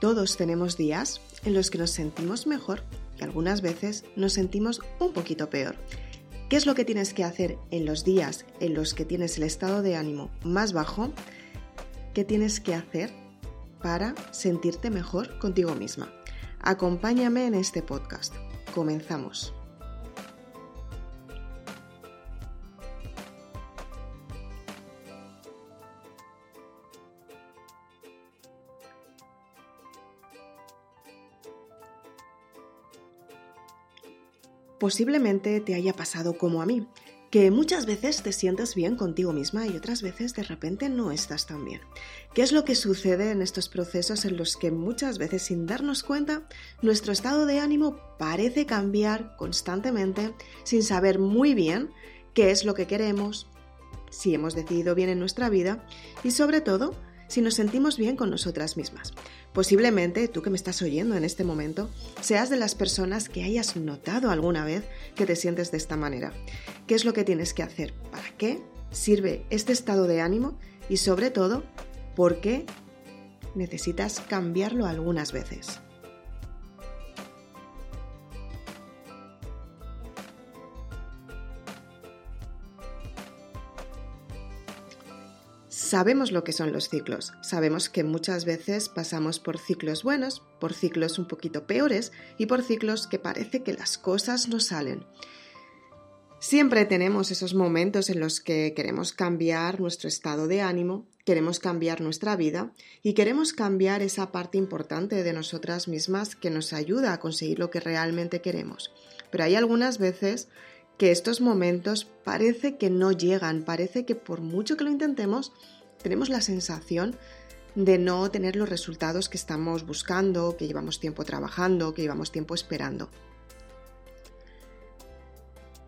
Todos tenemos días en los que nos sentimos mejor y algunas veces nos sentimos un poquito peor. ¿Qué es lo que tienes que hacer en los días en los que tienes el estado de ánimo más bajo? ¿Qué tienes que hacer para sentirte mejor contigo misma? Acompáñame en este podcast. Comenzamos. Posiblemente te haya pasado como a mí, que muchas veces te sientes bien contigo misma y otras veces de repente no estás tan bien. ¿Qué es lo que sucede en estos procesos en los que muchas veces sin darnos cuenta nuestro estado de ánimo parece cambiar constantemente sin saber muy bien qué es lo que queremos, si hemos decidido bien en nuestra vida y sobre todo si nos sentimos bien con nosotras mismas? Posiblemente tú que me estás oyendo en este momento seas de las personas que hayas notado alguna vez que te sientes de esta manera. ¿Qué es lo que tienes que hacer? ¿Para qué sirve este estado de ánimo? Y sobre todo, ¿por qué necesitas cambiarlo algunas veces? Sabemos lo que son los ciclos, sabemos que muchas veces pasamos por ciclos buenos, por ciclos un poquito peores y por ciclos que parece que las cosas no salen. Siempre tenemos esos momentos en los que queremos cambiar nuestro estado de ánimo, queremos cambiar nuestra vida y queremos cambiar esa parte importante de nosotras mismas que nos ayuda a conseguir lo que realmente queremos. Pero hay algunas veces que estos momentos parece que no llegan, parece que por mucho que lo intentemos, tenemos la sensación de no tener los resultados que estamos buscando, que llevamos tiempo trabajando, que llevamos tiempo esperando.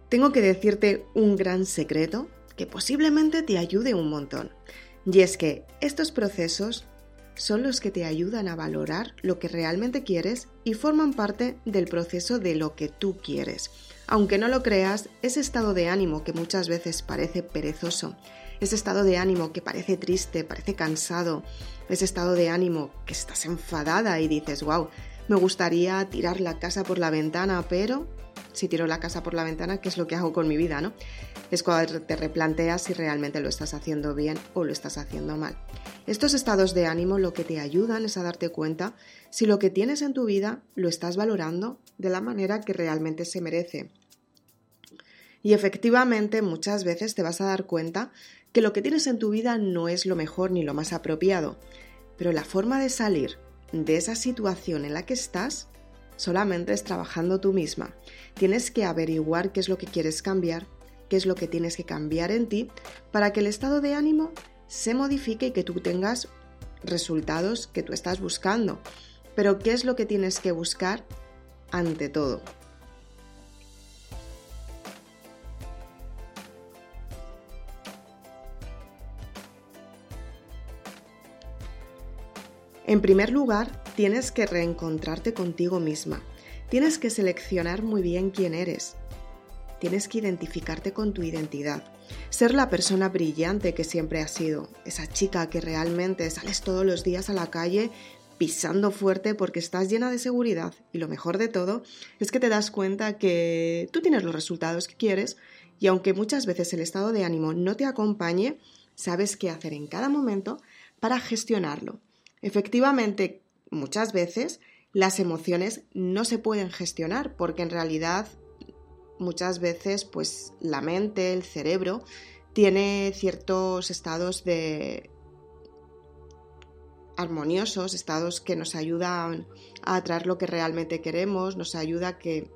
Tengo que decirte un gran secreto que posiblemente te ayude un montón. Y es que estos procesos son los que te ayudan a valorar lo que realmente quieres y forman parte del proceso de lo que tú quieres. Aunque no lo creas, ese estado de ánimo que muchas veces parece perezoso ese estado de ánimo que parece triste, parece cansado, ese estado de ánimo que estás enfadada y dices, wow, me gustaría tirar la casa por la ventana, pero si tiro la casa por la ventana, ¿qué es lo que hago con mi vida? ¿no? Es cuando te replanteas si realmente lo estás haciendo bien o lo estás haciendo mal. Estos estados de ánimo lo que te ayudan es a darte cuenta si lo que tienes en tu vida lo estás valorando de la manera que realmente se merece. Y efectivamente muchas veces te vas a dar cuenta que lo que tienes en tu vida no es lo mejor ni lo más apropiado, pero la forma de salir de esa situación en la que estás solamente es trabajando tú misma. Tienes que averiguar qué es lo que quieres cambiar, qué es lo que tienes que cambiar en ti para que el estado de ánimo se modifique y que tú tengas resultados que tú estás buscando. Pero ¿qué es lo que tienes que buscar ante todo? En primer lugar, tienes que reencontrarte contigo misma. Tienes que seleccionar muy bien quién eres. Tienes que identificarte con tu identidad. Ser la persona brillante que siempre has sido. Esa chica que realmente sales todos los días a la calle pisando fuerte porque estás llena de seguridad. Y lo mejor de todo es que te das cuenta que tú tienes los resultados que quieres y aunque muchas veces el estado de ánimo no te acompañe, sabes qué hacer en cada momento para gestionarlo Efectivamente, muchas veces las emociones no se pueden gestionar porque en realidad muchas veces pues la mente, el cerebro tiene ciertos estados de armoniosos, estados que nos ayudan a atraer lo que realmente queremos, nos ayuda que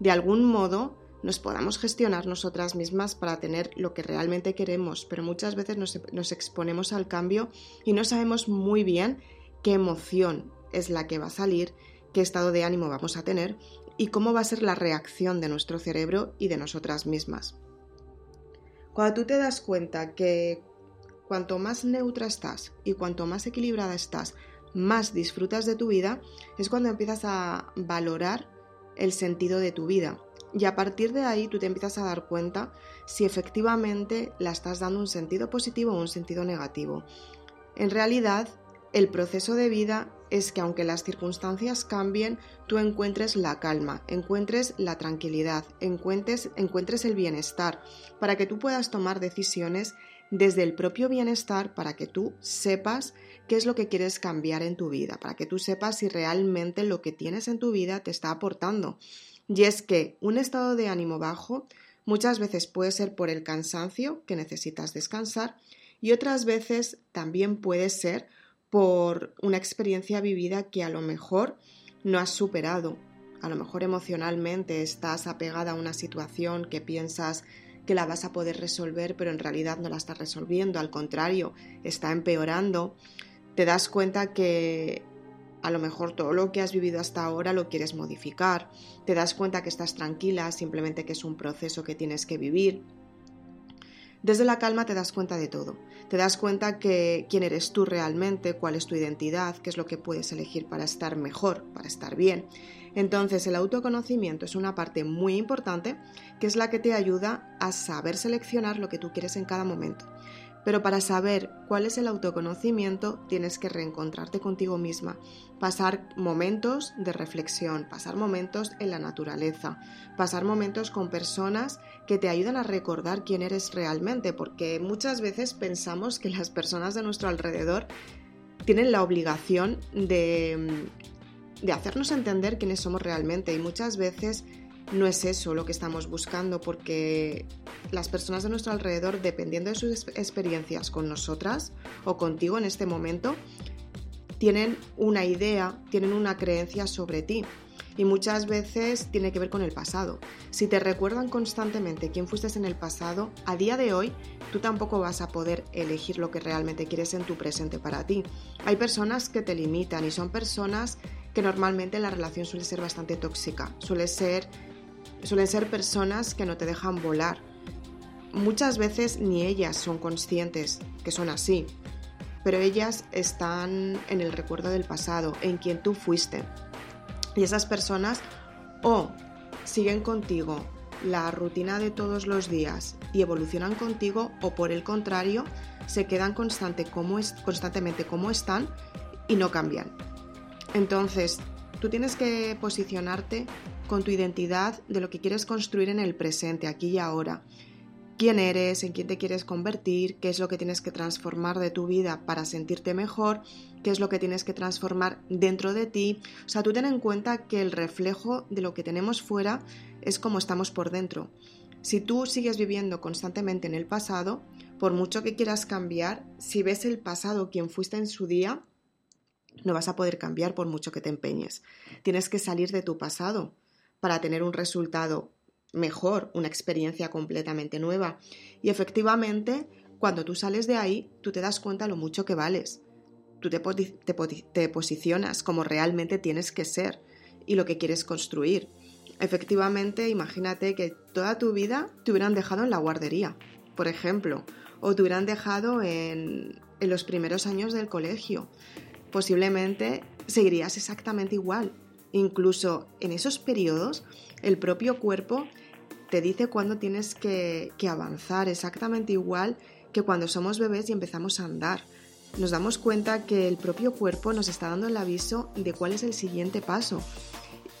de algún modo nos podamos gestionar nosotras mismas para tener lo que realmente queremos, pero muchas veces nos, exponemos al cambio y no sabemos muy bien qué emoción es la que va a salir, qué estado de ánimo vamos a tener y cómo va a ser la reacción de nuestro cerebro y de nosotras mismas. Cuando tú te das cuenta que cuanto más neutra estás y cuanto más equilibrada estás, más disfrutas de tu vida, es cuando empiezas a valorar el sentido de tu vida y a partir de ahí tú te empiezas a dar cuenta si efectivamente la estás dando un sentido positivo o un sentido negativo. En realidad, el proceso de vida es que aunque las circunstancias cambien, tú encuentres la calma, encuentres la tranquilidad, encuentres, encuentres el bienestar, para que tú puedas tomar decisiones desde el propio bienestar, para que tú sepas qué es lo que quieres cambiar en tu vida, para que tú sepas si realmente lo que tienes en tu vida te está aportando. Y es que un estado de ánimo bajo muchas veces puede ser por el cansancio, que necesitas descansar, y otras veces también puede ser por una experiencia vivida que a lo mejor no has superado. A lo mejor emocionalmente estás apegada a una situación que piensas que la vas a poder resolver, pero en realidad no la estás resolviendo, al contrario, está empeorando. Te das cuenta que a lo mejor todo lo que has vivido hasta ahora lo quieres modificar. Te das cuenta que estás tranquila, simplemente que es un proceso que tienes que vivir. Desde la calma te das cuenta de todo. Te das cuenta que quién eres tú realmente, cuál es tu identidad, qué es lo que puedes elegir para estar mejor, para estar bien. Entonces el autoconocimiento es una parte muy importante que es la que te ayuda a saber seleccionar lo que tú quieres en cada momento. Pero para saber cuál es el autoconocimiento tienes que reencontrarte contigo misma, pasar momentos de reflexión, pasar momentos en la naturaleza, pasar momentos con personas que te ayudan a recordar quién eres realmente, porque muchas veces pensamos que las personas de nuestro alrededor tienen la obligación de, de hacernos entender quiénes somos realmente y muchas veces no es eso lo que estamos buscando porque las personas de nuestro alrededor, dependiendo de sus experiencias con nosotras o contigo en este momento, tienen una idea, tienen una creencia sobre ti y muchas veces tiene que ver con el pasado. Si te recuerdan constantemente quién fuiste en el pasado, a día de hoy tú tampoco vas a poder elegir lo que realmente quieres en tu presente para ti. Hay personas que te limitan y son personas que normalmente la relación suele ser bastante tóxica, suele ser suelen ser personas que no te dejan volar. Muchas veces ni ellas son conscientes que son así, pero ellas están en el recuerdo del pasado, en quien tú fuiste. Y esas personas o siguen contigo la rutina de todos los días y evolucionan contigo o por el contrario se quedan constantemente como están y no cambian. Entonces, tú tienes que posicionarte con tu identidad de lo que quieres construir en el presente, aquí y ahora. ¿Quién eres? ¿En quién te quieres convertir? ¿Qué es lo que tienes que transformar de tu vida para sentirte mejor? ¿Qué es lo que tienes que transformar dentro de ti? O sea, tú ten en cuenta que el reflejo de lo que tenemos fuera es como estamos por dentro. Si tú sigues viviendo constantemente en el pasado, por mucho que quieras cambiar, si ves el pasado quien fuiste en su día, no vas a poder cambiar por mucho que te empeñes. Tienes que salir de tu pasado para tener un resultado mejor, una experiencia completamente nueva. Y efectivamente, cuando tú sales de ahí, tú te das cuenta lo mucho que vales. Tú te, posicionas como realmente tienes que ser y lo que quieres construir. Efectivamente, imagínate que toda tu vida te hubieran dejado en la guardería, por ejemplo, o te hubieran dejado en, en los primeros años del colegio. Posiblemente seguirías exactamente igual, Incluso en esos periodos, el propio cuerpo te dice cuándo tienes que, avanzar, exactamente igual que cuando somos bebés y empezamos a andar. Nos damos cuenta que el propio cuerpo nos está dando el aviso de cuál es el siguiente paso.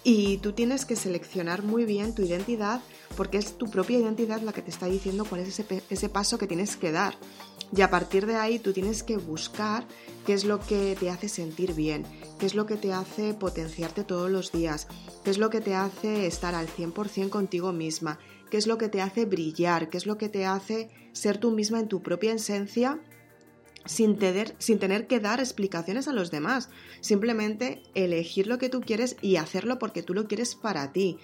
Y tú tienes que seleccionar muy bien tu identidad porque es tu propia identidad la que te está diciendo cuál es ese, paso que tienes que dar. Y a partir de ahí tú tienes que buscar qué es lo que te hace sentir bien, qué es lo que te hace potenciarte todos los días, qué es lo que te hace estar al 100% contigo misma, qué es lo que te hace brillar, qué es lo que te hace ser tú misma en tu propia esencia sin tener, sin tener que dar explicaciones a los demás. Simplemente elegir lo que tú quieres y hacerlo porque tú lo quieres para ti.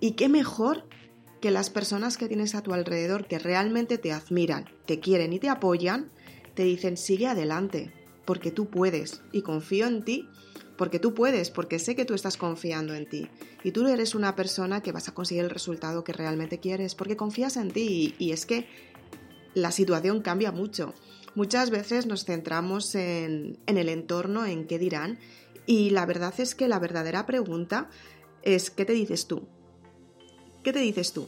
Y qué mejor que las personas que tienes a tu alrededor que realmente te admiran, te quieren y te apoyan, te dicen sigue adelante, porque tú puedes y confío en ti, porque tú puedes, porque sé que tú estás confiando en ti y tú eres una persona que vas a conseguir el resultado que realmente quieres, porque confías en ti y, es que la situación cambia mucho. Muchas veces nos centramos en, en el entorno, en qué dirán, y la verdad es que la verdadera pregunta es ¿qué te dices tú? ¿Qué te dices tú?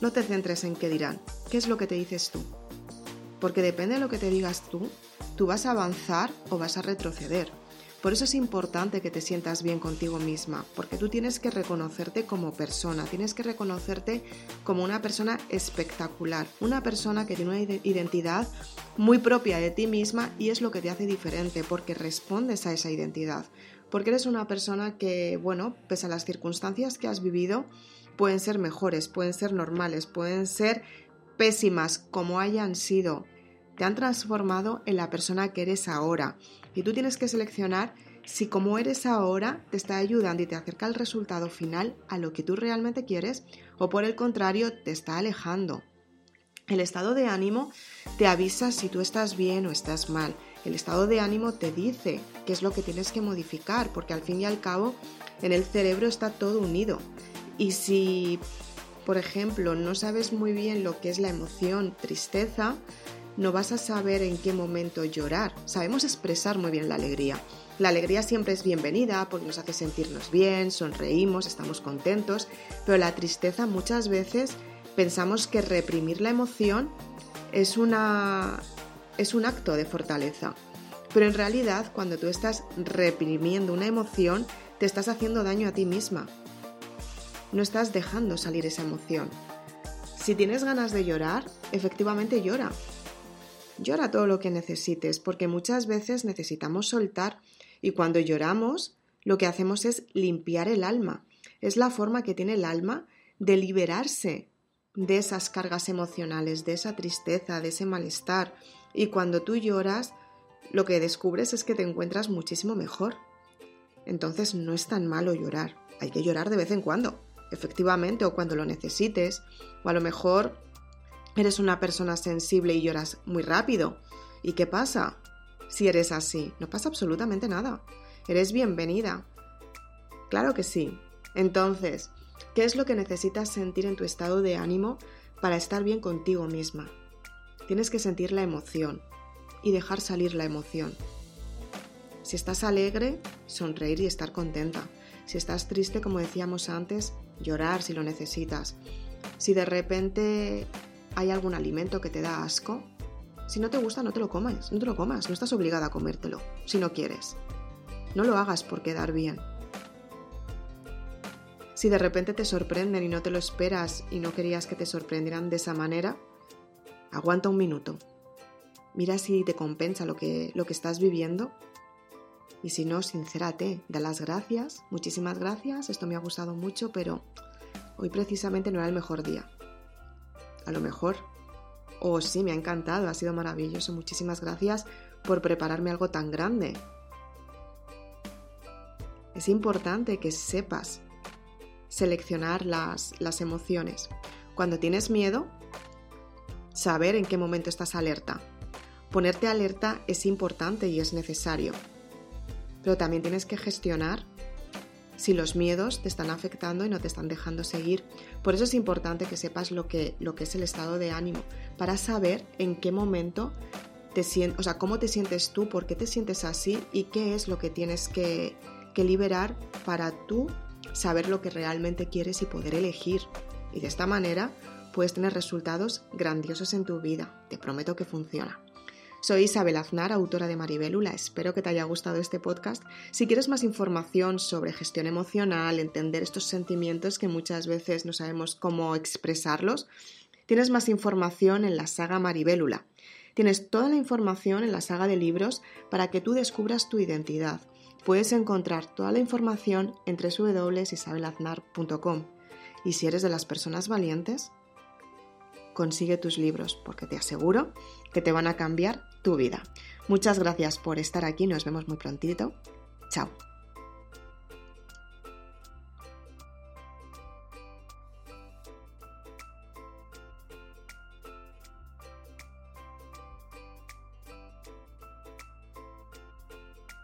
No te centres en qué dirán. ¿Qué es lo que te dices tú? Porque depende de lo que te digas tú, tú vas a avanzar o vas a retroceder. Por eso es importante que te sientas bien contigo misma, porque tú tienes que reconocerte como persona, tienes que reconocerte como una persona espectacular, una persona que tiene una identidad muy propia de ti misma y es lo que te hace diferente, porque respondes a esa identidad, porque eres una persona que, bueno, pese a las circunstancias que has vivido, pueden ser mejores, pueden ser normales, pueden ser pésimas como hayan sido, te han transformado en la persona que eres ahora y tú tienes que seleccionar si como eres ahora te está ayudando y te acerca al resultado final a lo que tú realmente quieres o por el contrario te está alejando. El estado de ánimo te avisa si tú estás bien o estás mal. El estado de ánimo te dice qué es lo que tienes que modificar, porque al fin y al cabo en el cerebro está todo unido. Y si, por ejemplo, no sabes muy bien lo que es la emoción tristeza, no vas a saber en qué momento llorar. Sabemos expresar muy bien la alegría. La alegría siempre es bienvenida porque nos hace sentirnos bien, sonreímos, estamos contentos, pero la tristeza muchas veces pensamos que reprimir la emoción es, una, es un acto de fortaleza. Pero en realidad cuando tú estás reprimiendo una emoción, te estás haciendo daño a ti misma. No estás dejando salir esa emoción. Si tienes ganas de llorar, efectivamente llora, Llora todo lo que necesites, porque muchas veces necesitamos soltar y cuando lloramos lo que hacemos es limpiar el alma. Es la forma que tiene el alma de liberarse de esas cargas emocionales, de esa tristeza, de ese malestar. Y cuando tú lloras, lo que descubres es que te encuentras muchísimo mejor. Entonces no es tan malo llorar. Hay que llorar de vez en cuando, efectivamente, o cuando lo necesites, o a lo mejor eres una persona sensible y lloras muy rápido. ¿Y qué pasa? Si eres así, no pasa absolutamente nada. Eres bienvenida. Claro que sí. Entonces, ¿qué es lo que necesitas sentir en tu estado de ánimo para estar bien contigo misma? Tienes que sentir la emoción y dejar salir la emoción. Si estás alegre, sonreír y estar contenta. Si estás triste, como decíamos antes, llorar si lo necesitas. Si de repente hay algún alimento que te da asco, si no te gusta no te lo comas, no te lo comas, no estás obligada a comértelo, si no quieres. No lo hagas por quedar bien. Si de repente te sorprenden y no te lo esperas y no querías que te sorprendieran de esa manera, aguanta un minuto. Mira si te compensa lo que, lo que estás viviendo. Y si no, sincérate, da las gracias, muchísimas gracias, esto me ha gustado mucho, pero hoy precisamente no era el mejor día a lo mejor. O oh, sí, me ha encantado, ha sido maravilloso, muchísimas gracias por prepararme algo tan grande. Es importante que sepas seleccionar las, las emociones. Cuando tienes miedo, saber en qué momento estás alerta. Ponerte alerta es importante y es necesario, pero también tienes que gestionar si los miedos te están afectando y no te están dejando seguir. Por eso es importante que sepas lo que, lo que es el estado de ánimo, para saber en qué momento te sientes, o sea, cómo te sientes tú, por qué te sientes así y qué es lo que tienes que, que liberar para tú saber lo que realmente quieres y poder elegir. Y de esta manera puedes tener resultados grandiosos en tu vida. Te prometo que funciona. Soy Isabel Aznar, autora de Maribelula. Espero que te haya gustado este podcast. Si quieres más información sobre gestión emocional, entender estos sentimientos que muchas veces no sabemos cómo expresarlos, tienes más información en la saga Maribelula. Tienes toda la información en la saga de libros para que tú descubras tu identidad. Puedes encontrar toda la información en www.isabelaznar.com. Y si eres de las personas valientes, consigue tus libros porque te aseguro que te van a cambiar tu vida. Muchas gracias por estar aquí, nos vemos muy prontito. Chao.